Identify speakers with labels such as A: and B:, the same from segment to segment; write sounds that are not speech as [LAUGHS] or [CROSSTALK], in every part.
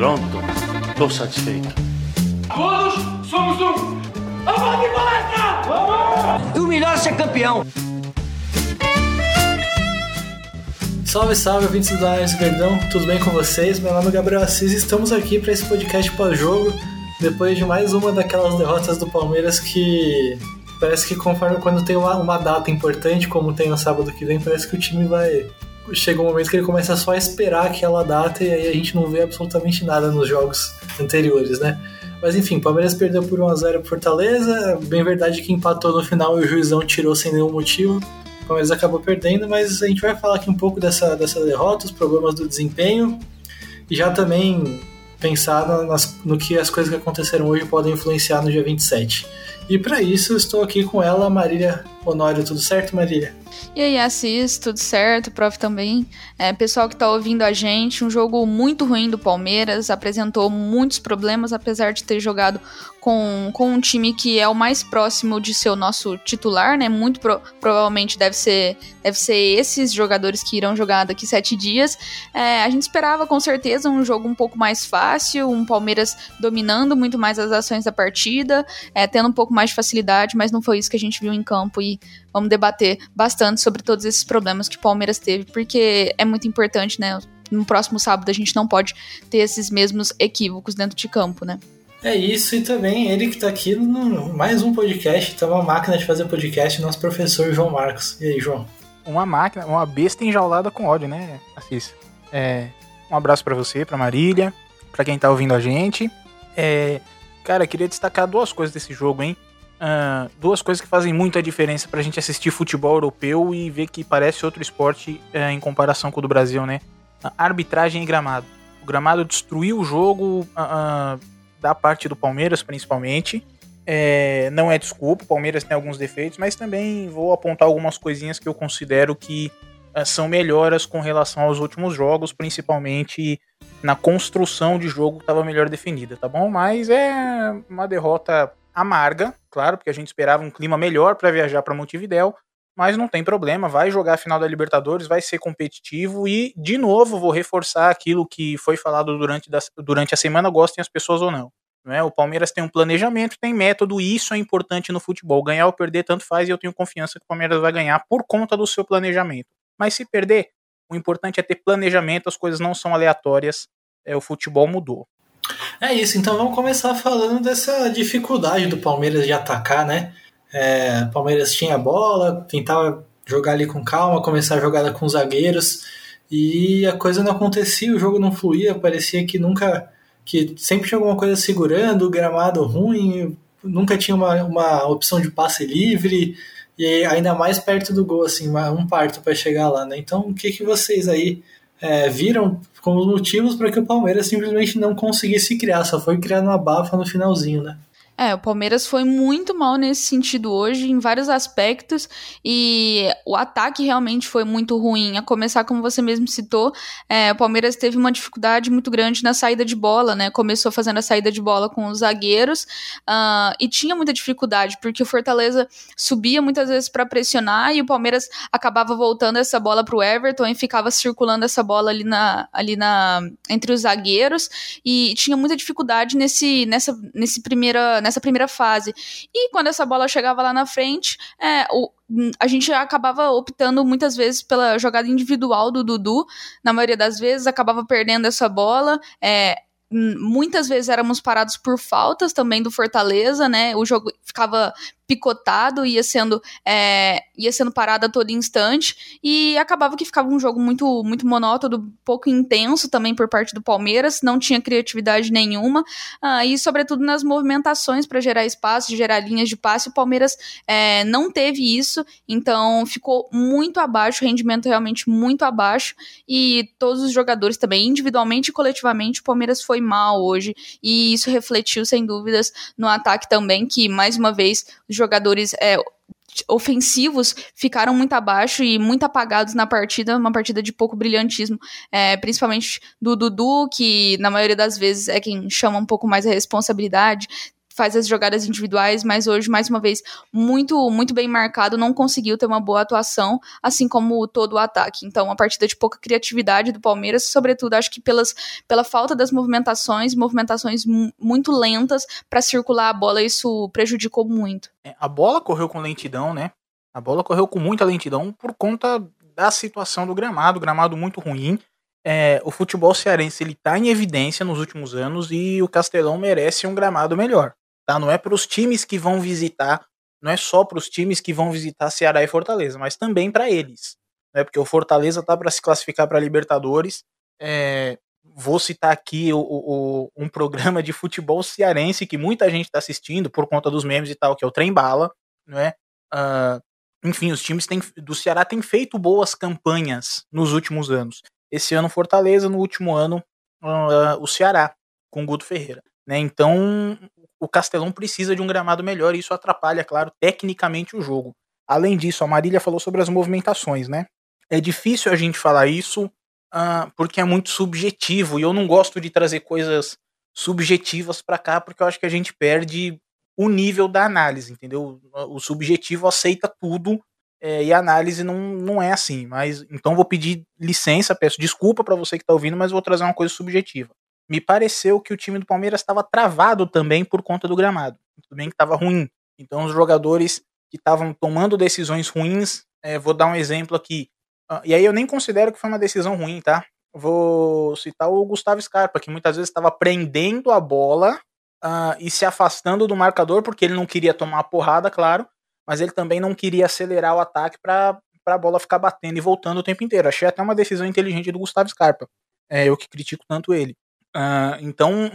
A: Pronto, estou satisfeito.
B: Todos somos um! Vamos de palestra! Vamos!
C: O melhor é ser campeão!
D: Salve, salve, ouvintes do Anéis Verdão, tudo bem com vocês? Meu nome é Gabriel Assis e estamos aqui para esse podcast pós-jogo, depois de mais uma daquelas derrotas do Palmeiras que parece que conforme quando tem uma, uma data importante, como tem no sábado que vem, parece que o time vai. Chega um momento que ele começa só a esperar aquela data e aí a gente não vê absolutamente nada nos jogos anteriores, né? Mas enfim, Palmeiras perdeu por 1x0 pro Fortaleza. Bem verdade que empatou no final e o juizão tirou sem nenhum motivo. Palmeiras acabou perdendo, mas a gente vai falar aqui um pouco dessa, dessa derrota, os problemas do desempenho e já também pensar nas, no que as coisas que aconteceram hoje podem influenciar no dia 27. E para isso estou aqui com ela, Marília Honório. Tudo certo, Marília?
E: E aí, Assis, tudo certo? Prof também. É, pessoal que está ouvindo a gente, um jogo muito ruim do Palmeiras, apresentou muitos problemas, apesar de ter jogado com, com um time que é o mais próximo de ser o nosso titular, né? Muito pro, provavelmente deve ser, deve ser esses jogadores que irão jogar daqui sete dias. É, a gente esperava com certeza um jogo um pouco mais fácil, um Palmeiras dominando muito mais as ações da partida, é, tendo um pouco mais de facilidade, mas não foi isso que a gente viu em campo e vamos debater bastante sobre todos esses problemas que o Palmeiras teve, porque é muito importante, né? No próximo sábado a gente não pode ter esses mesmos equívocos dentro de campo, né?
D: É isso, e também ele que está aqui no mais um podcast, então uma máquina de fazer podcast, nosso professor João Marcos. E aí, João?
F: Uma máquina, uma besta enjaulada com ódio, né, Assis? É, um abraço para você, para Marília, para quem tá ouvindo a gente. É, cara, queria destacar duas coisas desse jogo, hein? Uh, duas coisas que fazem muita diferença pra gente assistir futebol europeu e ver que parece outro esporte uh, em comparação com o do Brasil, né? Uh, arbitragem e gramado. O gramado destruiu o jogo, uh, da parte do Palmeiras, principalmente. É, não é desculpa, o Palmeiras tem alguns defeitos, mas também vou apontar algumas coisinhas que eu considero que são melhoras com relação aos últimos jogos, principalmente na construção de jogo que estava melhor definida, tá bom? Mas é uma derrota amarga, claro, porque a gente esperava um clima melhor para viajar para Montevidéu, mas não tem problema, vai jogar a final da Libertadores, vai ser competitivo e, de novo, vou reforçar aquilo que foi falado durante, da, durante a semana, gostem as pessoas ou não. Né? O Palmeiras tem um planejamento, tem método, e isso é importante no futebol. Ganhar ou perder, tanto faz, e eu tenho confiança que o Palmeiras vai ganhar por conta do seu planejamento. Mas se perder, o importante é ter planejamento, as coisas não são aleatórias, é, o futebol mudou.
D: É isso, então vamos começar falando dessa dificuldade do Palmeiras de atacar, né? É, Palmeiras tinha a bola, tentava jogar ali com calma, começar a jogada com zagueiros e a coisa não acontecia, o jogo não fluía, parecia que nunca, que sempre tinha alguma coisa segurando, o gramado ruim, nunca tinha uma, uma opção de passe livre e ainda mais perto do gol, assim, um parto para chegar lá, né? Então, o que, que vocês aí é, viram como motivos para que o Palmeiras simplesmente não conseguisse criar, só foi criar uma bafa no finalzinho, né?
E: É, o Palmeiras foi muito mal nesse sentido hoje, em vários aspectos, e o ataque realmente foi muito ruim. A começar, como você mesmo citou, é, o Palmeiras teve uma dificuldade muito grande na saída de bola, né? Começou fazendo a saída de bola com os zagueiros uh, e tinha muita dificuldade, porque o Fortaleza subia muitas vezes para pressionar e o Palmeiras acabava voltando essa bola para o Everton e ficava circulando essa bola ali, na, ali na, entre os zagueiros, e tinha muita dificuldade nesse, nessa, nesse primeira nessa primeira fase. E quando essa bola chegava lá na frente, é, o, a gente acabava optando muitas vezes pela jogada individual do Dudu, na maioria das vezes acabava perdendo essa bola. É, muitas vezes éramos parados por faltas também do Fortaleza, né? O jogo ficava picotado, ia sendo, é, ia sendo parado a todo instante, e acabava que ficava um jogo muito, muito monótono, pouco intenso também por parte do Palmeiras, não tinha criatividade nenhuma, ah, e sobretudo nas movimentações para gerar espaço, gerar linhas de passe, o Palmeiras é, não teve isso, então ficou muito abaixo, o rendimento realmente muito abaixo, e todos os jogadores também, individualmente e coletivamente, o Palmeiras foi mal hoje, e isso refletiu sem dúvidas no ataque também, que mais uma vez os jogadores é, ofensivos ficaram muito abaixo e muito apagados na partida, uma partida de pouco brilhantismo, é, principalmente do Dudu, que na maioria das vezes é quem chama um pouco mais a responsabilidade, faz as jogadas individuais, mas hoje, mais uma vez, muito, muito bem marcado, não conseguiu ter uma boa atuação, assim como todo o ataque. Então, uma partida de pouca criatividade do Palmeiras, sobretudo, acho que pelas, pela falta das movimentações, movimentações muito lentas para circular a bola, isso prejudicou muito.
F: É, a bola correu com lentidão, né? A bola correu com muita lentidão por conta da situação do gramado, gramado muito ruim. É, o futebol cearense ele está em evidência nos últimos anos e o Castelão merece um gramado melhor. Tá? Não é para os times que vão visitar, não é só para os times que vão visitar Ceará e Fortaleza, mas também para eles. Né? Porque o Fortaleza tá para se classificar para Libertadores. É, vou citar aqui o, o, um programa de futebol cearense que muita gente está assistindo por conta dos memes e tal, que é o Trem Bala, né? Uh, enfim, os times têm, do Ceará têm feito boas campanhas nos últimos anos. Esse ano Fortaleza, no último ano uh, o Ceará, com Guto Ferreira. Né? Então o Castelão precisa de um gramado melhor e isso atrapalha, claro, tecnicamente o jogo. Além disso, a Marília falou sobre as movimentações, né? É difícil a gente falar isso uh, porque é muito subjetivo e eu não gosto de trazer coisas subjetivas para cá porque eu acho que a gente perde o nível da análise, entendeu? O subjetivo aceita tudo é, e a análise não, não é assim. Mas então vou pedir licença, peço desculpa para você que está ouvindo, mas vou trazer uma coisa subjetiva. Me pareceu que o time do Palmeiras estava travado também por conta do gramado. Tudo bem que estava ruim. Então os jogadores que estavam tomando decisões ruins, é, vou dar um exemplo aqui. Uh, e aí eu nem considero que foi uma decisão ruim, tá? Vou citar o Gustavo Scarpa, que muitas vezes estava prendendo a bola uh, e se afastando do marcador, porque ele não queria tomar a porrada, claro, mas ele também não queria acelerar o ataque para a bola ficar batendo e voltando o tempo inteiro. Achei até uma decisão inteligente do Gustavo Scarpa. É eu que critico tanto ele. Uh, então,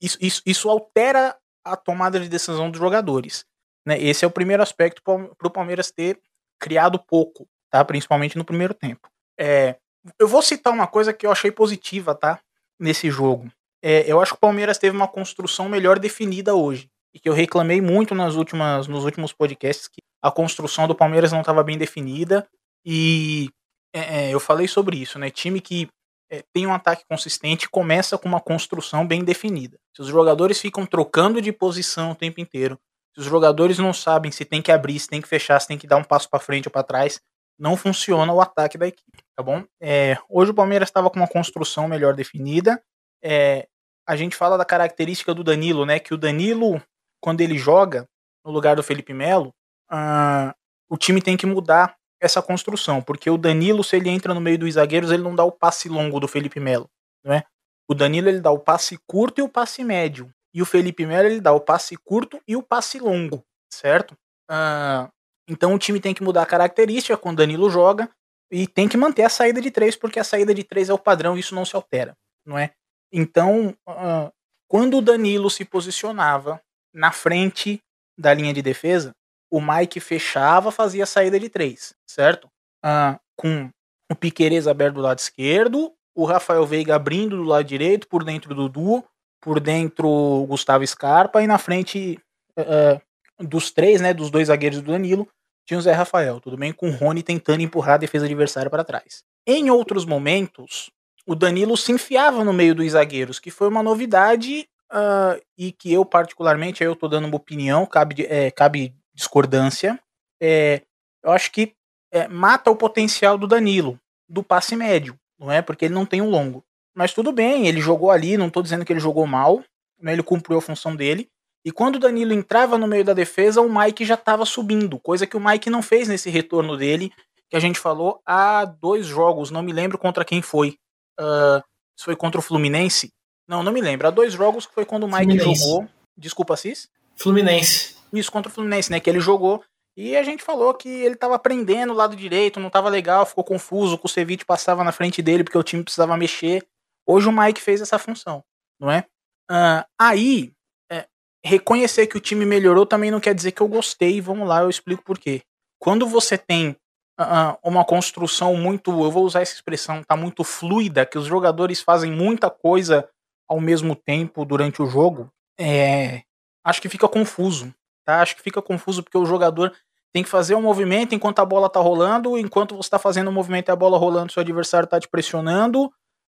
F: isso, isso, isso altera a tomada de decisão dos jogadores. Né? Esse é o primeiro aspecto para o Palmeiras ter criado pouco, tá? principalmente no primeiro tempo. É, eu vou citar uma coisa que eu achei positiva tá? nesse jogo é, eu acho que o Palmeiras teve uma construção melhor definida hoje. E que eu reclamei muito nas últimas, nos últimos podcasts que a construção do Palmeiras não estava bem definida. E é, é, eu falei sobre isso, né? Time que é, tem um ataque consistente começa com uma construção bem definida. Se os jogadores ficam trocando de posição o tempo inteiro, se os jogadores não sabem se tem que abrir, se tem que fechar, se tem que dar um passo para frente ou para trás, não funciona o ataque da equipe, tá bom? É, hoje o Palmeiras estava com uma construção melhor definida é, a gente fala da característica do Danilo, né? Que o Danilo, quando ele joga no lugar do Felipe Melo, uh, o time tem que mudar essa construção, porque o Danilo, se ele entra no meio dos zagueiros, ele não dá o passe longo do Felipe Melo, não é? O Danilo ele dá o passe curto e o passe médio, e o Felipe Melo ele dá o passe curto e o passe longo, certo? Uh, então o time tem que mudar a característica quando o Danilo joga e tem que manter a saída de três, porque a saída de três é o padrão isso não se altera, não é? Então, uh, quando o Danilo se posicionava na frente da linha de defesa, o Mike fechava, fazia a saída de três, certo? Uh, com o Piqueires aberto do lado esquerdo, o Rafael Veiga abrindo do lado direito, por dentro do Duo, por dentro o Gustavo Scarpa e na frente uh, dos três, né, dos dois zagueiros do Danilo, tinha o Zé Rafael, tudo bem com o Rony tentando empurrar a defesa adversária para trás. Em outros momentos, o Danilo se enfiava no meio dos zagueiros, que foi uma novidade uh, e que eu, particularmente, eu tô dando uma opinião, cabe, é, cabe discordância. É, eu acho que é, mata o potencial do Danilo, do passe médio, não é? Porque ele não tem um longo. Mas tudo bem, ele jogou ali, não tô dizendo que ele jogou mal, né? ele cumpriu a função dele. E quando o Danilo entrava no meio da defesa, o Mike já estava subindo, coisa que o Mike não fez nesse retorno dele, que a gente falou há dois jogos, não me lembro contra quem foi. Uh, foi contra o Fluminense? Não, não me lembro. Há dois jogos que foi quando o Mike Fluminense. jogou. Desculpa, Cis?
D: Fluminense.
F: Isso, contra o Fluminense, né? Que ele jogou. E a gente falou que ele tava aprendendo o lado direito, não tava legal, ficou confuso, o Kusevich passava na frente dele porque o time precisava mexer. Hoje o Mike fez essa função, não é? Uh, aí, é, reconhecer que o time melhorou também não quer dizer que eu gostei. Vamos lá, eu explico por quê. Quando você tem uh, uma construção muito, eu vou usar essa expressão, tá muito fluida, que os jogadores fazem muita coisa ao mesmo tempo durante o jogo, é, acho que fica confuso, tá? Acho que fica confuso porque o jogador tem que fazer um movimento enquanto a bola tá rolando, enquanto você está fazendo o um movimento e a bola rolando, seu adversário tá te pressionando,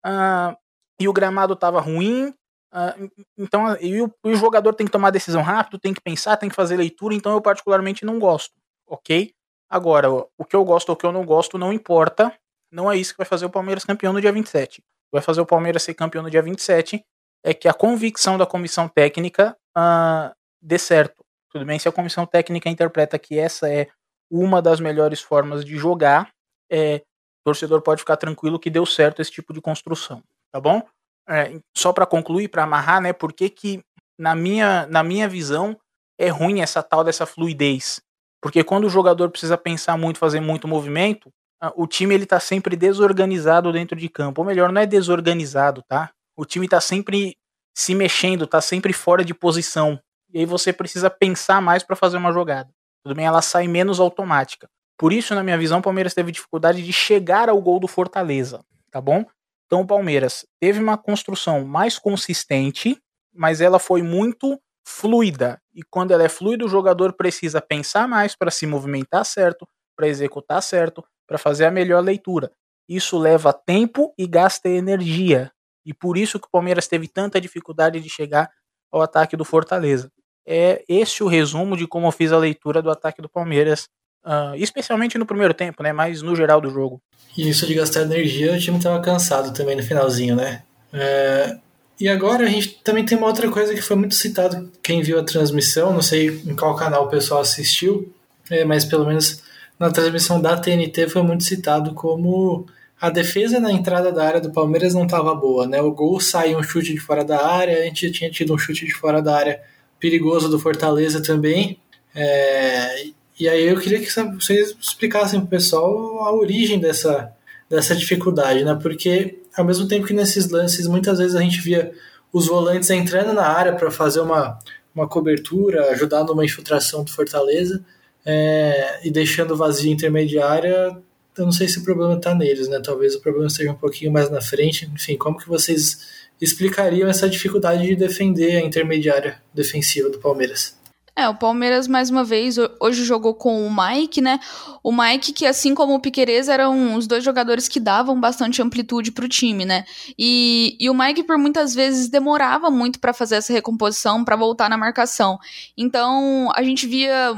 F: uh, e o gramado tava ruim, Uh, então, e o, o, jogador tem que tomar decisão rápido, tem que pensar, tem que fazer leitura, então eu particularmente não gosto, ok? Agora, o que eu gosto ou o que eu não gosto não importa, não é isso que vai fazer o Palmeiras campeão no dia 27. Vai fazer o Palmeiras ser campeão no dia 27 é que a convicção da comissão técnica uh, dê certo. Tudo bem, se a comissão técnica interpreta que essa é uma das melhores formas de jogar, é, o torcedor pode ficar tranquilo que deu certo esse tipo de construção, tá bom? É, só para concluir, para amarrar, né? Por que, que na minha, na minha visão é ruim essa tal dessa fluidez? Porque quando o jogador precisa pensar muito, fazer muito movimento, o time ele tá sempre desorganizado dentro de campo. Ou melhor, não é desorganizado, tá? O time tá sempre se mexendo, tá sempre fora de posição. E aí você precisa pensar mais para fazer uma jogada. Tudo bem, ela sai menos automática. Por isso, na minha visão, o Palmeiras teve dificuldade de chegar ao gol do Fortaleza, tá bom? Então o Palmeiras teve uma construção mais consistente, mas ela foi muito fluida. E quando ela é fluida, o jogador precisa pensar mais para se movimentar certo, para executar certo, para fazer a melhor leitura. Isso leva tempo e gasta energia. E por isso que o Palmeiras teve tanta dificuldade de chegar ao ataque do Fortaleza. É esse o resumo de como eu fiz a leitura do ataque do Palmeiras, uh, especialmente no primeiro tempo, né? Mas no geral do jogo.
D: E isso de gastar energia, o time estava cansado também no finalzinho, né? É, e agora a gente também tem uma outra coisa que foi muito citado, quem viu a transmissão, não sei em qual canal o pessoal assistiu, é, mas pelo menos na transmissão da TNT foi muito citado como a defesa na entrada da área do Palmeiras não estava boa, né? O gol saiu um chute de fora da área, a gente tinha tido um chute de fora da área perigoso do Fortaleza também. É, e aí eu queria que vocês explicassem para o pessoal a origem dessa, dessa dificuldade, né? Porque ao mesmo tempo que nesses lances muitas vezes a gente via os volantes entrando na área para fazer uma, uma cobertura, ajudar numa infiltração do Fortaleza é, e deixando vazia intermediária, eu não sei se o problema está neles, né? Talvez o problema esteja um pouquinho mais na frente. Enfim, como que vocês explicariam essa dificuldade de defender a intermediária defensiva do Palmeiras?
E: É, o Palmeiras, mais uma vez, hoje jogou com o Mike, né? O Mike, que assim como o Piquerez, eram os dois jogadores que davam bastante amplitude para o time, né? E, e o Mike, por muitas vezes, demorava muito para fazer essa recomposição, para voltar na marcação. Então, a gente via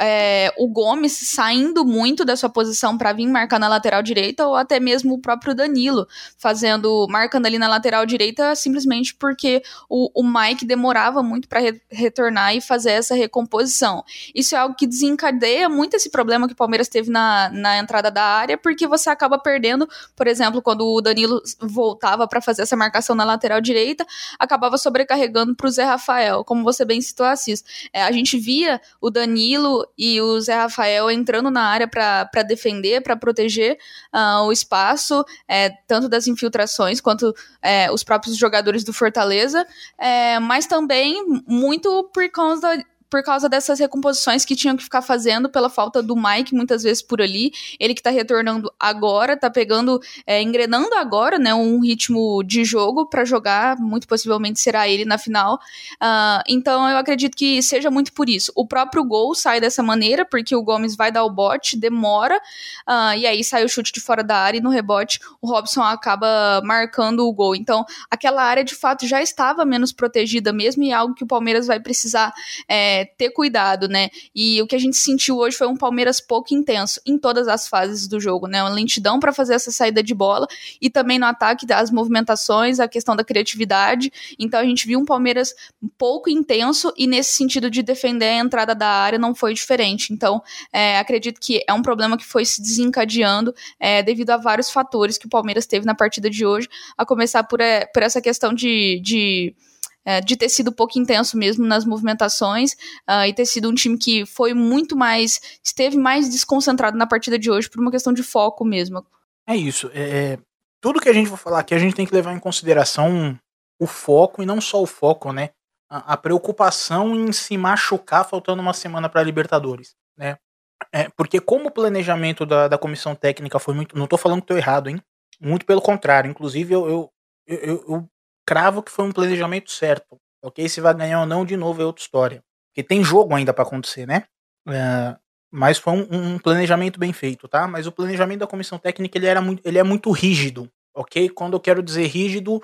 E: é, o Gomes saindo muito da sua posição para vir marcar na lateral direita, ou até mesmo o próprio Danilo fazendo, marcando ali na lateral direita, simplesmente porque o, o Mike demorava muito para re retornar e fazer essa recomposição. Isso é algo que desencadeia muito esse problema que o Palmeiras teve na, na entrada da área, porque você acaba perdendo, por exemplo, quando o Danilo voltava para fazer essa marcação na lateral direita, acabava sobrecarregando para o Zé Rafael, como você bem citou, Assis. É, a gente via o Danilo Danilo e o Zé Rafael entrando na área para defender, para proteger uh, o espaço, é, tanto das infiltrações quanto é, os próprios jogadores do Fortaleza, é, mas também muito por causa por causa dessas recomposições que tinham que ficar fazendo pela falta do Mike muitas vezes por ali. Ele que tá retornando agora, tá pegando, é, engrenando agora, né, um ritmo de jogo para jogar, muito possivelmente será ele na final. Uh, então eu acredito que seja muito por isso. O próprio gol sai dessa maneira, porque o Gomes vai dar o bote, demora, uh, e aí sai o chute de fora da área e no rebote o Robson acaba marcando o gol. Então aquela área de fato já estava menos protegida mesmo e é algo que o Palmeiras vai precisar. É, ter cuidado, né? E o que a gente sentiu hoje foi um Palmeiras pouco intenso em todas as fases do jogo, né? Uma lentidão para fazer essa saída de bola e também no ataque as movimentações, a questão da criatividade. Então a gente viu um Palmeiras pouco intenso e nesse sentido de defender a entrada da área não foi diferente. Então é, acredito que é um problema que foi se desencadeando é, devido a vários fatores que o Palmeiras teve na partida de hoje, a começar por, é, por essa questão de, de é, de ter sido um pouco intenso mesmo nas movimentações uh, e ter sido um time que foi muito mais, esteve mais desconcentrado na partida de hoje por uma questão de foco mesmo.
F: É isso. É, é tudo que a gente vai falar aqui, a gente tem que levar em consideração o foco e não só o foco, né? A, a preocupação em se machucar faltando uma semana para a Libertadores, né? É, porque como o planejamento da, da comissão técnica foi muito. Não estou falando que estou errado, hein? Muito pelo contrário. Inclusive, eu, eu, eu, eu cravo que foi um planejamento certo. Ok? Se vai ganhar ou não, de novo, é outra história. Porque tem jogo ainda para acontecer, né? É, mas foi um, um, planejamento bem feito, tá? Mas o planejamento da comissão técnica ele, era muito, ele é muito rígido, ok? Quando eu quero dizer rígido,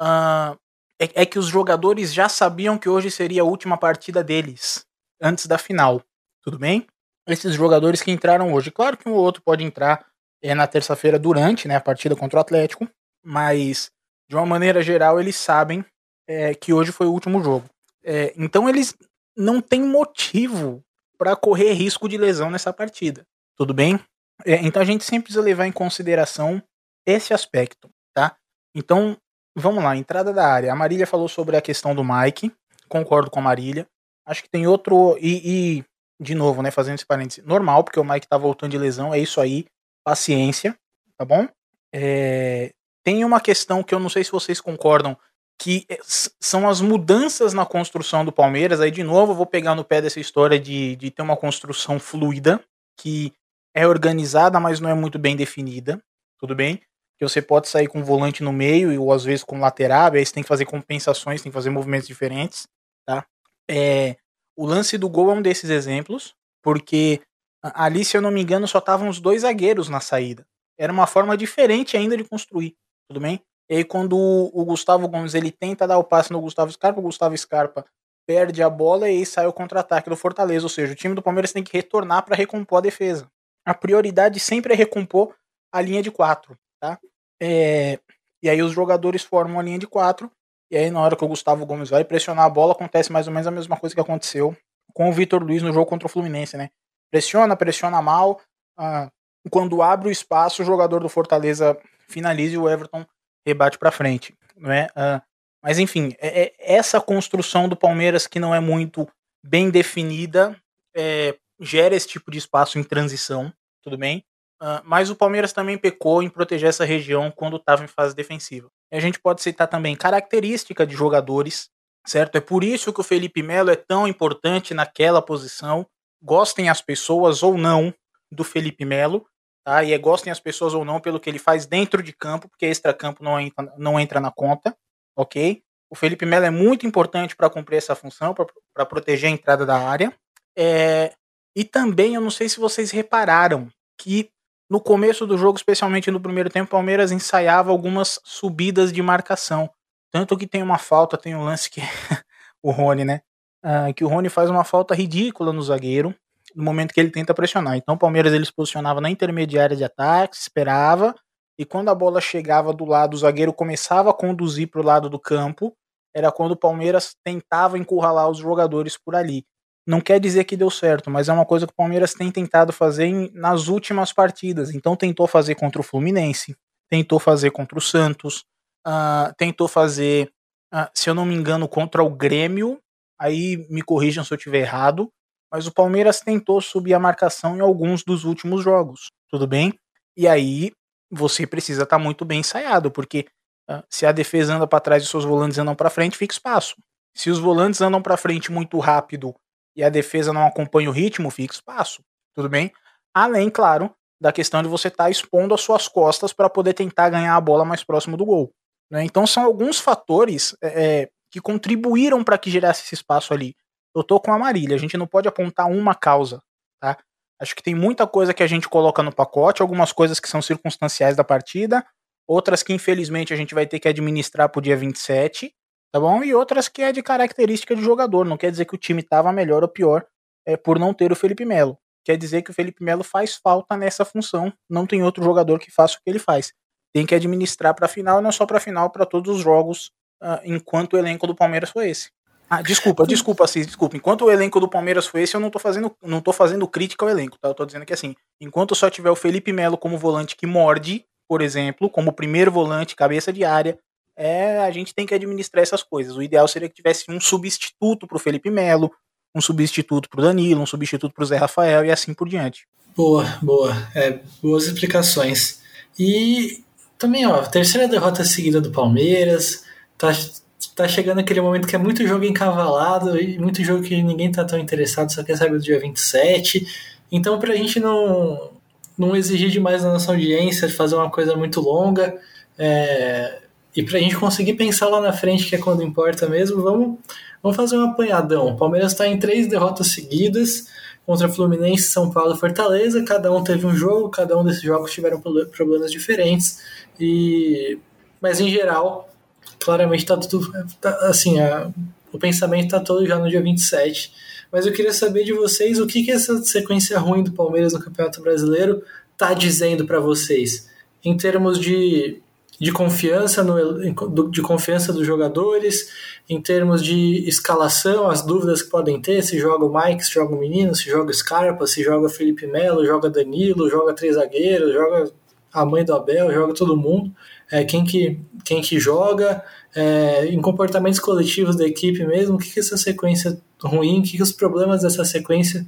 F: uh, é, é que os jogadores já sabiam que hoje seria a última partida deles, antes da final. Tudo bem? Esses jogadores que entraram hoje. Claro que um ou outro pode entrar é, na terça-feira durante né, a partida contra o Atlético, mas de uma maneira geral eles sabem é, que hoje foi o último jogo. É, então eles não têm motivo para correr risco de lesão nessa partida. Tudo bem? É, então a gente sempre precisa levar em consideração esse aspecto, tá? Então, vamos lá, entrada da área. A Marília falou sobre a questão do Mike, concordo com a Marília. Acho que tem outro. E, e de novo, né, fazendo esse parênteses, normal, porque o Mike tá voltando de lesão, é isso aí, paciência, tá bom? É, tem uma questão que eu não sei se vocês concordam, que é, são as mudanças na construção do Palmeiras. Aí, de novo, eu vou pegar no pé dessa história de, de ter uma construção fluida, que é organizada, mas não é muito bem definida. Tudo bem? Que você pode sair com volante no meio ou às vezes com lateral, aí você tem que fazer compensações, tem que fazer movimentos diferentes, tá? É, o lance do gol é um desses exemplos, porque ali, se eu não me engano, só estavam os dois zagueiros na saída. Era uma forma diferente ainda de construir, tudo bem? E aí quando o Gustavo Gomes ele tenta dar o passe no Gustavo Scarpa, o Gustavo Scarpa perde a bola e aí sai o contra-ataque do Fortaleza, ou seja, o time do Palmeiras tem que retornar para recompor a defesa. A prioridade sempre é recompor a linha de quatro, tá? É, e aí os jogadores formam a linha de quatro e aí na hora que o Gustavo Gomes vai pressionar a bola acontece mais ou menos a mesma coisa que aconteceu com o Vitor Luiz no jogo contra o Fluminense, né? Pressiona, pressiona mal. Ah, quando abre o espaço, o jogador do Fortaleza finaliza e o Everton rebate para frente, não é? Uh, mas enfim, é, é, essa construção do Palmeiras que não é muito bem definida é, gera esse tipo de espaço em transição, tudo bem? Uh, mas o Palmeiras também pecou em proteger essa região quando estava em fase defensiva. E a gente pode citar também característica de jogadores, certo? É por isso que o Felipe Melo é tão importante naquela posição. Gostem as pessoas ou não do Felipe Melo, tá? E é, gostem as pessoas ou não pelo que ele faz dentro de campo, porque extra-campo não entra, não entra na conta, ok? O Felipe Melo é muito importante para cumprir essa função, para proteger a entrada da área. É, e também, eu não sei se vocês repararam, que no começo do jogo, especialmente no primeiro tempo, o Palmeiras ensaiava algumas subidas de marcação. Tanto que tem uma falta, tem um lance que [LAUGHS] o Rony, né? Uh, que o Rony faz uma falta ridícula no zagueiro no momento que ele tenta pressionar. Então o Palmeiras ele se posicionava na intermediária de ataque, esperava, e quando a bola chegava do lado, o zagueiro começava a conduzir para o lado do campo, era quando o Palmeiras tentava encurralar os jogadores por ali. Não quer dizer que deu certo, mas é uma coisa que o Palmeiras tem tentado fazer em, nas últimas partidas. Então tentou fazer contra o Fluminense, tentou fazer contra o Santos, uh, tentou fazer, uh, se eu não me engano, contra o Grêmio. Aí me corrijam se eu estiver errado mas o Palmeiras tentou subir a marcação em alguns dos últimos jogos, tudo bem? E aí você precisa estar tá muito bem ensaiado, porque uh, se a defesa anda para trás e seus volantes andam para frente, fica espaço. Se os volantes andam para frente muito rápido e a defesa não acompanha o ritmo, fica espaço, tudo bem? Além, claro, da questão de você estar tá expondo as suas costas para poder tentar ganhar a bola mais próximo do gol. Né? Então são alguns fatores é, que contribuíram para que gerasse esse espaço ali eu tô com a Marília. A gente não pode apontar uma causa, tá? Acho que tem muita coisa que a gente coloca no pacote, algumas coisas que são circunstanciais da partida, outras que infelizmente a gente vai ter que administrar pro dia 27, tá bom? E outras que é de característica de jogador. Não quer dizer que o time tava melhor ou pior é, por não ter o Felipe Melo. Quer dizer que o Felipe Melo faz falta nessa função. Não tem outro jogador que faça o que ele faz. Tem que administrar para final, não só para final, para todos os jogos, uh, enquanto o elenco do Palmeiras foi esse. Ah, desculpa, desculpa, Assis, desculpa. Enquanto o elenco do Palmeiras foi esse, eu não tô fazendo, não tô fazendo crítica ao elenco, tá? Eu tô dizendo que assim, enquanto só tiver o Felipe Melo como volante que morde, por exemplo, como primeiro volante, cabeça de área, é, a gente tem que administrar essas coisas. O ideal seria que tivesse um substituto pro Felipe Melo, um substituto pro Danilo, um substituto pro Zé Rafael e assim por diante.
D: Boa, boa. É, boas explicações. E também, ó, terceira derrota seguida do Palmeiras, tá tá chegando aquele momento que é muito jogo encavalado e muito jogo que ninguém tá tão interessado, só quer saber do dia 27. Então, pra gente não, não exigir demais da nossa audiência, fazer uma coisa muito longa, é, e pra gente conseguir pensar lá na frente, que é quando importa mesmo, vamos, vamos fazer um apanhadão. O Palmeiras está em três derrotas seguidas contra Fluminense, São Paulo e Fortaleza. Cada um teve um jogo, cada um desses jogos tiveram problemas diferentes. E mas em geral claramente tá tudo. Tá, assim, a, o pensamento tá todo já no dia 27. Mas eu queria saber de vocês o que, que essa sequência ruim do Palmeiras no Campeonato Brasileiro tá dizendo para vocês. Em termos de, de confiança no, de confiança dos jogadores, em termos de escalação, as dúvidas que podem ter, se joga o Mike, se joga o menino, se joga o Scarpa, se joga Felipe Melo, joga Danilo, joga três zagueiros, joga a mãe do Abel, joga todo mundo. É, quem, que, quem que joga, é, em comportamentos coletivos da equipe mesmo, o que, que essa sequência ruim, o que, que os problemas dessa sequência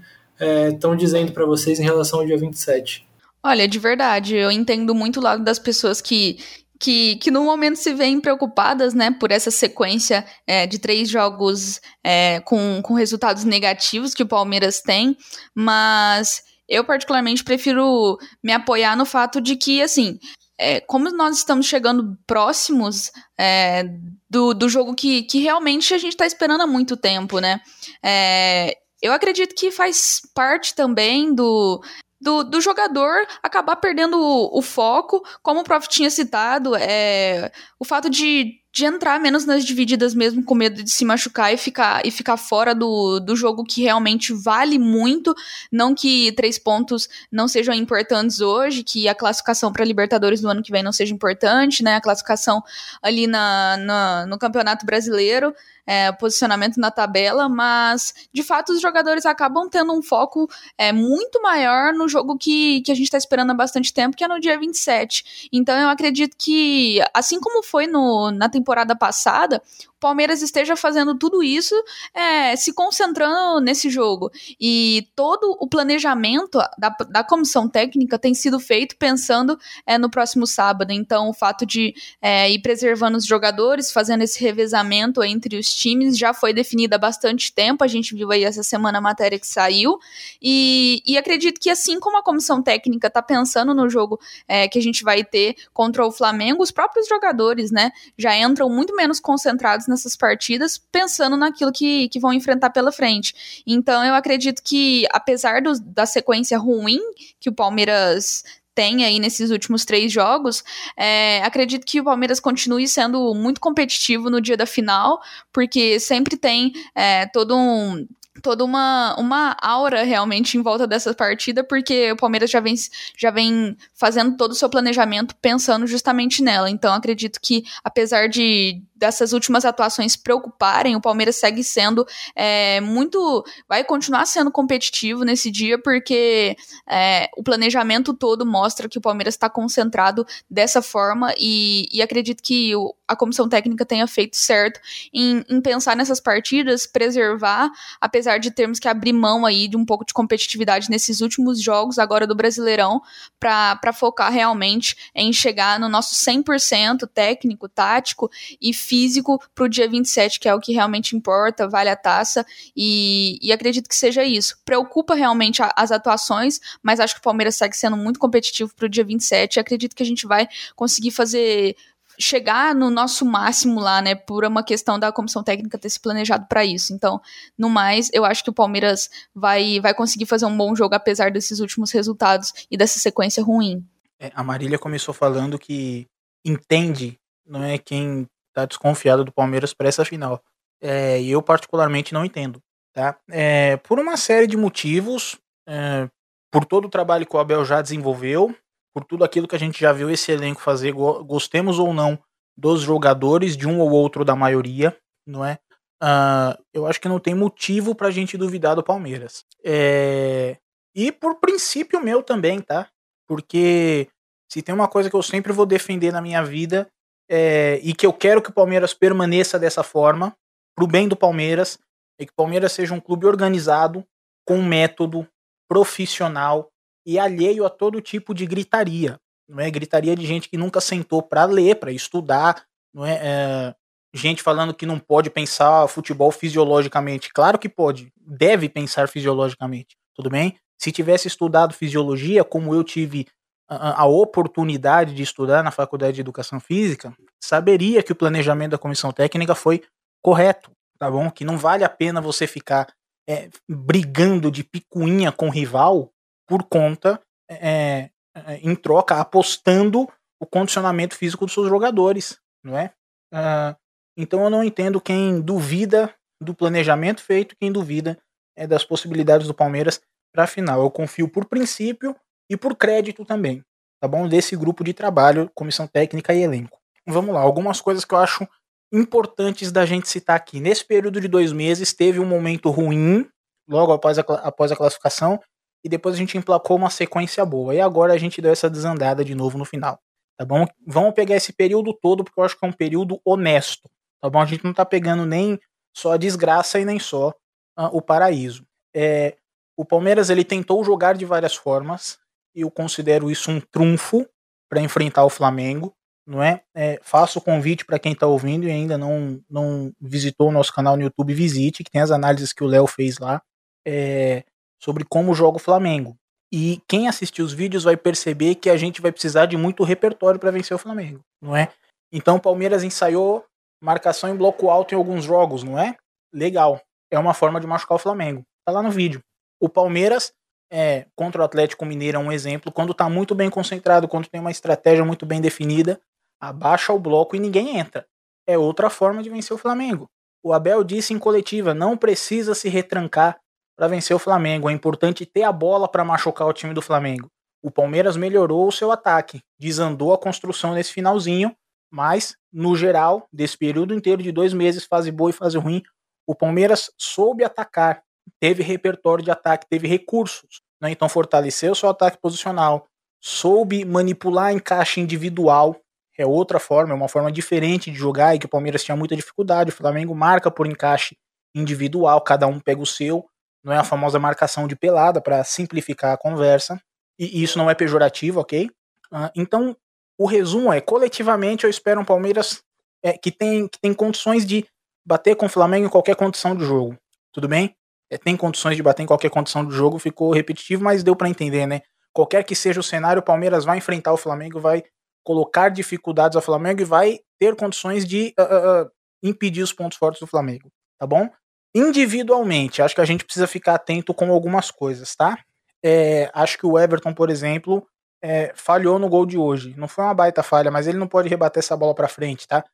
D: estão é, dizendo para vocês em relação ao dia 27?
E: Olha, de verdade, eu entendo muito o lado das pessoas que, que, que no momento se veem preocupadas, né, por essa sequência é, de três jogos é, com, com resultados negativos que o Palmeiras tem, mas eu particularmente prefiro me apoiar no fato de que, assim, é, como nós estamos chegando próximos é, do, do jogo que, que realmente a gente está esperando há muito tempo, né? É, eu acredito que faz parte também do, do, do jogador acabar perdendo o, o, foco, como o Prof tinha citado, é, o fato de, de entrar menos nas divididas mesmo com medo de se machucar e ficar, e ficar fora do, do jogo que realmente vale muito, não que três pontos não sejam importantes hoje, que a classificação para Libertadores do ano que vem não seja importante, né, a classificação ali na, na no Campeonato Brasileiro, é, posicionamento na tabela, mas de fato os jogadores acabam tendo um foco é, muito maior no jogo que, que a gente está esperando há bastante tempo, que é no dia 27. Então eu acredito que, assim como foi no, na temporada passada, o Palmeiras esteja fazendo tudo isso, é, se concentrando nesse jogo. E todo o planejamento da, da comissão técnica tem sido feito pensando é, no próximo sábado. Então, o fato de é, ir preservando os jogadores, fazendo esse revezamento entre os times, já foi definido há bastante tempo. A gente viu aí essa semana a matéria que saiu. E, e acredito que, assim como a comissão técnica está pensando no jogo é, que a gente vai ter contra o Flamengo, os próprios jogadores né, já entram muito menos concentrados nessas partidas, pensando naquilo que, que vão enfrentar pela frente. Então eu acredito que, apesar do, da sequência ruim que o Palmeiras tem aí nesses últimos três jogos, é, acredito que o Palmeiras continue sendo muito competitivo no dia da final, porque sempre tem é, todo um toda uma, uma aura realmente em volta dessa partida, porque o Palmeiras já vem, já vem fazendo todo o seu planejamento pensando justamente nela. Então acredito que, apesar de dessas últimas atuações preocuparem, o Palmeiras segue sendo é, muito. vai continuar sendo competitivo nesse dia, porque é, o planejamento todo mostra que o Palmeiras está concentrado dessa forma e, e acredito que o, a comissão técnica tenha feito certo em, em pensar nessas partidas, preservar, apesar de termos que abrir mão aí de um pouco de competitividade nesses últimos jogos agora do Brasileirão, para focar realmente em chegar no nosso 100% técnico, tático e físico para o dia 27, que é o que realmente importa, vale a taça, e, e acredito que seja isso. Preocupa realmente a, as atuações, mas acho que o Palmeiras segue sendo muito competitivo para o dia 27 e acredito que a gente vai conseguir fazer chegar no nosso máximo lá, né, por uma questão da comissão técnica ter se planejado para isso. Então, no mais, eu acho que o Palmeiras vai, vai conseguir fazer um bom jogo apesar desses últimos resultados e dessa sequência ruim.
F: É, a Marília começou falando que entende, não é quem tá desconfiado do Palmeiras para essa final. É, eu particularmente não entendo, tá? É, por uma série de motivos, é, por todo o trabalho que o Abel já desenvolveu, por tudo aquilo que a gente já viu esse elenco fazer, gostemos ou não dos jogadores, de um ou outro da maioria, não é? Uh, eu acho que não tem motivo pra gente duvidar do Palmeiras. É... E por princípio meu também, tá? Porque se tem uma coisa que eu sempre vou defender na minha vida é... e que eu quero que o Palmeiras permaneça dessa forma, pro bem do Palmeiras, é que o Palmeiras seja um clube organizado, com método, profissional, e alheio a todo tipo de gritaria. Não é gritaria de gente que nunca sentou para ler, para estudar, não é, é, gente falando que não pode pensar futebol fisiologicamente. Claro que pode, deve pensar fisiologicamente, tudo bem? Se tivesse estudado fisiologia, como eu tive a, oportunidade de estudar na Faculdade de Educação Física, saberia que o planejamento da comissão técnica foi correto, tá bom? Que não vale a pena você ficar é, brigando de picuinha com rival por conta, é, é, em troca, apostando o condicionamento físico dos seus jogadores, não é? Uh, Então eu não entendo quem duvida do planejamento feito, quem duvida é, das possibilidades do Palmeiras para a final. Eu confio por princípio e por crédito também, tá bom? Desse grupo de trabalho, comissão técnica e elenco. Vamos lá, algumas coisas que eu acho importantes da gente citar aqui. Nesse período de dois meses, teve um momento ruim, logo após a, após a classificação, e depois a gente emplacou uma sequência boa. E agora a gente deu essa desandada de novo no final. Tá bom? Vamos pegar esse período todo, porque eu acho que é um período honesto. Tá bom? A gente não tá pegando nem só a desgraça e nem só uh, o paraíso. É, o Palmeiras ele tentou jogar de várias formas, e eu considero isso um trunfo para enfrentar o Flamengo não é? é faço o convite para quem está ouvindo e ainda não, não visitou o nosso canal no YouTube, visite, que tem as análises que o Léo fez lá é, sobre como joga o Flamengo. E quem assistir os vídeos vai perceber que a gente vai precisar de muito repertório para vencer o Flamengo, não é? Então o Palmeiras ensaiou marcação em bloco alto em alguns jogos, não é? Legal. É uma forma de machucar o Flamengo. Tá lá no vídeo. O Palmeiras é, contra o Atlético Mineiro é um exemplo, quando tá muito bem concentrado, quando tem uma estratégia muito bem definida, abaixa o bloco e ninguém entra. É outra forma de vencer o Flamengo. O Abel disse em coletiva: não precisa se retrancar para vencer o Flamengo. É importante ter a bola para machucar o time do Flamengo. O Palmeiras melhorou o seu ataque, desandou a construção nesse finalzinho, mas, no geral, desse período inteiro de dois meses, fase boa e fase ruim, o Palmeiras soube atacar, teve repertório de ataque, teve recursos. Né? Então fortaleceu seu ataque posicional, soube manipular encaixe individual, é outra forma, é uma forma diferente de jogar e que o Palmeiras tinha muita dificuldade. O Flamengo marca por encaixe individual, cada um pega o seu, não é a famosa marcação de pelada para simplificar a conversa. E isso não é pejorativo, ok? Uh, então, o resumo é: coletivamente, eu espero um Palmeiras é, que, tem, que tem condições de bater com o Flamengo em qualquer condição de jogo. Tudo bem? É, tem condições de bater em qualquer condição de jogo, ficou repetitivo, mas deu para entender, né? Qualquer que seja o cenário, o Palmeiras vai enfrentar o Flamengo, vai colocar dificuldades ao Flamengo e vai ter condições de uh, uh, impedir os pontos fortes do Flamengo, tá bom? Individualmente, acho que a gente precisa ficar atento com algumas coisas, tá? É, acho que o Everton, por exemplo, é, falhou no gol de hoje. Não foi uma baita falha, mas ele não pode rebater essa bola para frente, tá?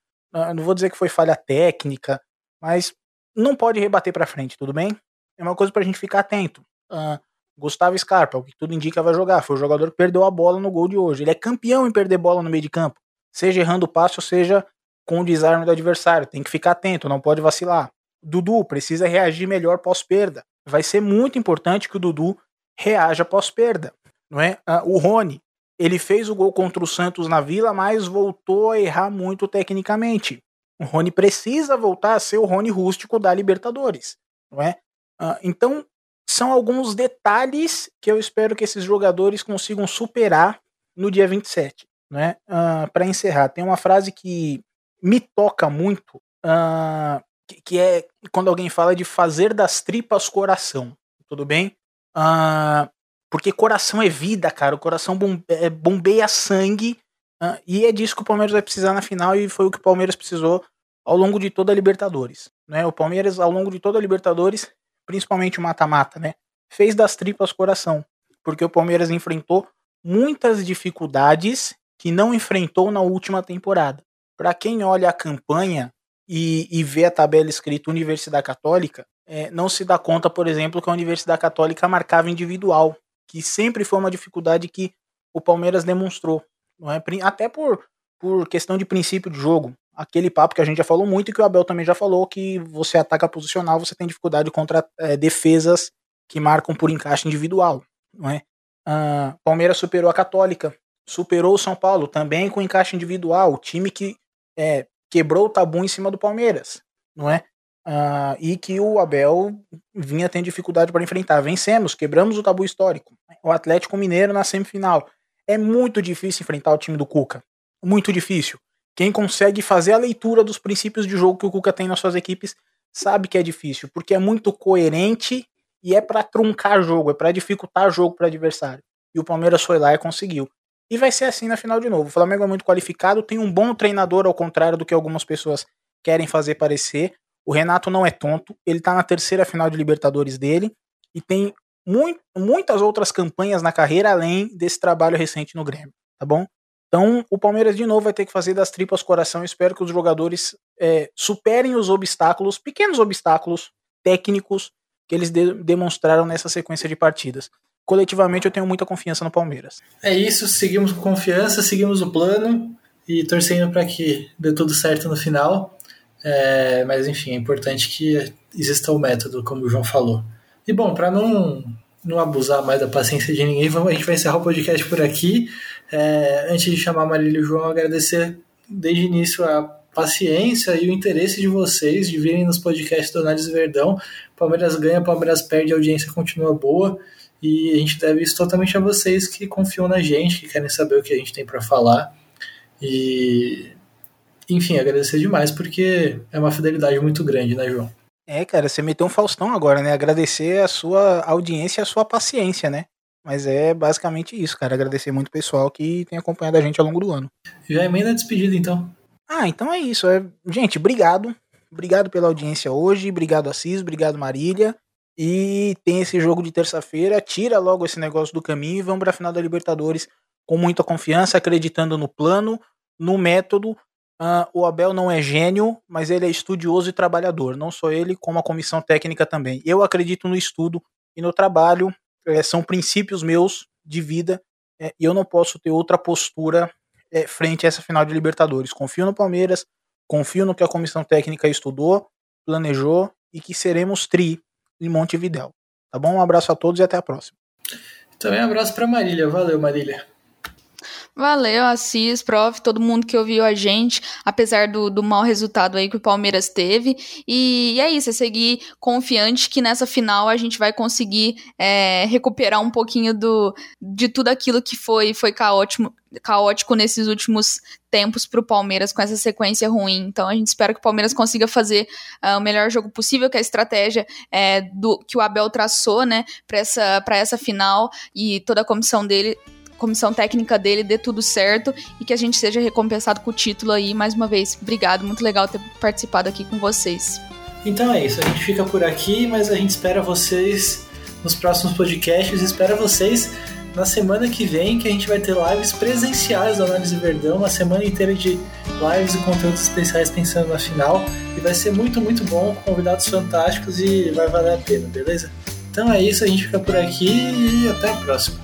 F: não vou dizer que foi falha técnica, mas não pode rebater para frente, tudo bem? É uma coisa pra gente ficar atento. Uh, Gustavo Scarpa, o que tudo indica vai jogar. Foi o jogador que perdeu a bola no gol de hoje. Ele é campeão em perder bola no meio de campo. Seja errando o passe ou seja com o desarme do adversário. Tem que ficar atento, não pode vacilar. Dudu precisa reagir melhor pós-perda. Vai ser muito importante que o Dudu reaja pós-perda. Não é? Ah, o Rony, ele fez o gol contra o Santos na Vila, mas voltou a errar muito tecnicamente. O Rony precisa voltar a ser o Rony rústico da Libertadores. Não é? Ah, então, são alguns detalhes que eu espero que esses jogadores consigam superar no dia 27. Né? Uh, Para encerrar, tem uma frase que me toca muito, uh, que, que, é quando alguém fala de fazer das tripas coração. Tudo bem? Uh, porque coração é vida, cara. O coração é, bombeia sangue. e é disso que o Palmeiras vai precisar na final. E foi o que o Palmeiras precisou ao longo de toda a Libertadores. Né? O Palmeiras, ao longo de toda a Libertadores, principalmente o mata-mata, né? Fez das tripas coração, porque o Palmeiras enfrentou muitas dificuldades que não enfrentou na última temporada. Para quem olha a campanha e, e, vê a tabela escrita Universidade Católica, é, não se dá conta, por exemplo, que a Universidade Católica marcava individual, que sempre foi uma dificuldade que o Palmeiras demonstrou, não é? até por, por questão de princípio de jogo aquele papo que a gente já falou muito e que o Abel também já falou, que você ataca posicional, você tem dificuldade contra é, defesas que marcam por encaixe individual, não é? Uh, Palmeiras superou a Católica, superou o São Paulo, também com encaixe individual, o time que é, quebrou o tabu em cima do Palmeiras, não é? Uh, e que o Abel vinha tendo dificuldade para enfrentar. Vencemos, quebramos o tabu histórico. O Atlético Mineiro na semifinal. É muito difícil enfrentar o time do Cuca. Muito difícil. Quem consegue fazer a leitura dos princípios de jogo que o Cuca tem nas suas equipes sabe que é difícil, porque é muito coerente e é para truncar jogo, é para dificultar jogo para adversário. E o Palmeiras foi lá e conseguiu. E vai ser assim na final de novo. O Flamengo é muito qualificado, tem um bom treinador, ao contrário do que algumas pessoas querem fazer parecer. O Renato não é tonto, ele tá na terceira final de Libertadores dele e tem muito, muitas outras campanhas na carreira além desse trabalho recente no Grêmio, tá bom? Então, o Palmeiras de novo vai ter que fazer das tripas coração. Espero que os jogadores é, superem os obstáculos, pequenos obstáculos técnicos que eles de demonstraram nessa sequência de partidas. Coletivamente, eu tenho muita confiança no Palmeiras.
D: É isso, seguimos com confiança, seguimos o plano e torcendo para que dê tudo certo no final. É, mas enfim, é importante que exista o método, como o João falou. E bom, para não, não abusar mais da paciência de ninguém, vamos, a gente vai encerrar o podcast por aqui. É, antes de chamar Marília e João, agradecer desde o início a paciência e o interesse de vocês de virem nos podcasts do Análise Verdão. Palmeiras ganha, Palmeiras perde, a audiência continua boa. E a gente deve isso totalmente a vocês que confiam na gente, que querem saber o que a gente tem para falar. E, enfim, agradecer demais, porque é uma fidelidade muito grande, né, João?
F: É, cara, você meteu um Faustão agora, né? Agradecer a sua audiência e a sua paciência, né? Mas é basicamente isso, cara. Agradecer muito o pessoal que tem acompanhado a gente ao longo do ano.
D: Já emenda a despedida, então.
F: Ah, então é isso. É... Gente, obrigado. Obrigado pela audiência hoje. Obrigado, Assis. Obrigado, Marília. E tem esse jogo de terça-feira. Tira logo esse negócio do caminho e vamos para a final da Libertadores com muita confiança, acreditando no plano, no método. Uh, o Abel não é gênio, mas ele é estudioso e trabalhador. Não só ele, como a comissão técnica também. Eu acredito no estudo e no trabalho é, são princípios meus de vida é, e eu não posso ter outra postura é, frente a essa final de Libertadores. Confio no Palmeiras, confio no que a comissão técnica estudou, planejou e que seremos tri em Montevidéu. Tá bom? Um abraço a todos e até a próxima.
D: Também um abraço para Marília. Valeu, Marília.
E: Valeu, Assis, prof, todo mundo que ouviu a gente, apesar do, do mau resultado aí que o Palmeiras teve. E, e é isso, é seguir confiante que nessa final a gente vai conseguir é, recuperar um pouquinho do, de tudo aquilo que foi, foi caótico, caótico nesses últimos tempos para o Palmeiras com essa sequência ruim. Então a gente espera que o Palmeiras consiga fazer uh, o melhor jogo possível, que a estratégia é, do que o Abel traçou, né, para essa, essa final e toda a comissão dele comissão técnica dele dê tudo certo e que a gente seja recompensado com o título aí. Mais uma vez, obrigado, muito legal ter participado aqui com vocês.
D: Então é isso, a gente fica por aqui, mas a gente espera vocês nos próximos podcasts, espera vocês na semana que vem, que a gente vai ter lives presenciais do Análise Verdão, uma semana inteira de lives e conteúdos especiais pensando na final. E vai ser muito, muito bom, com convidados fantásticos e vai valer a pena, beleza? Então é isso, a gente fica por aqui e até a próxima.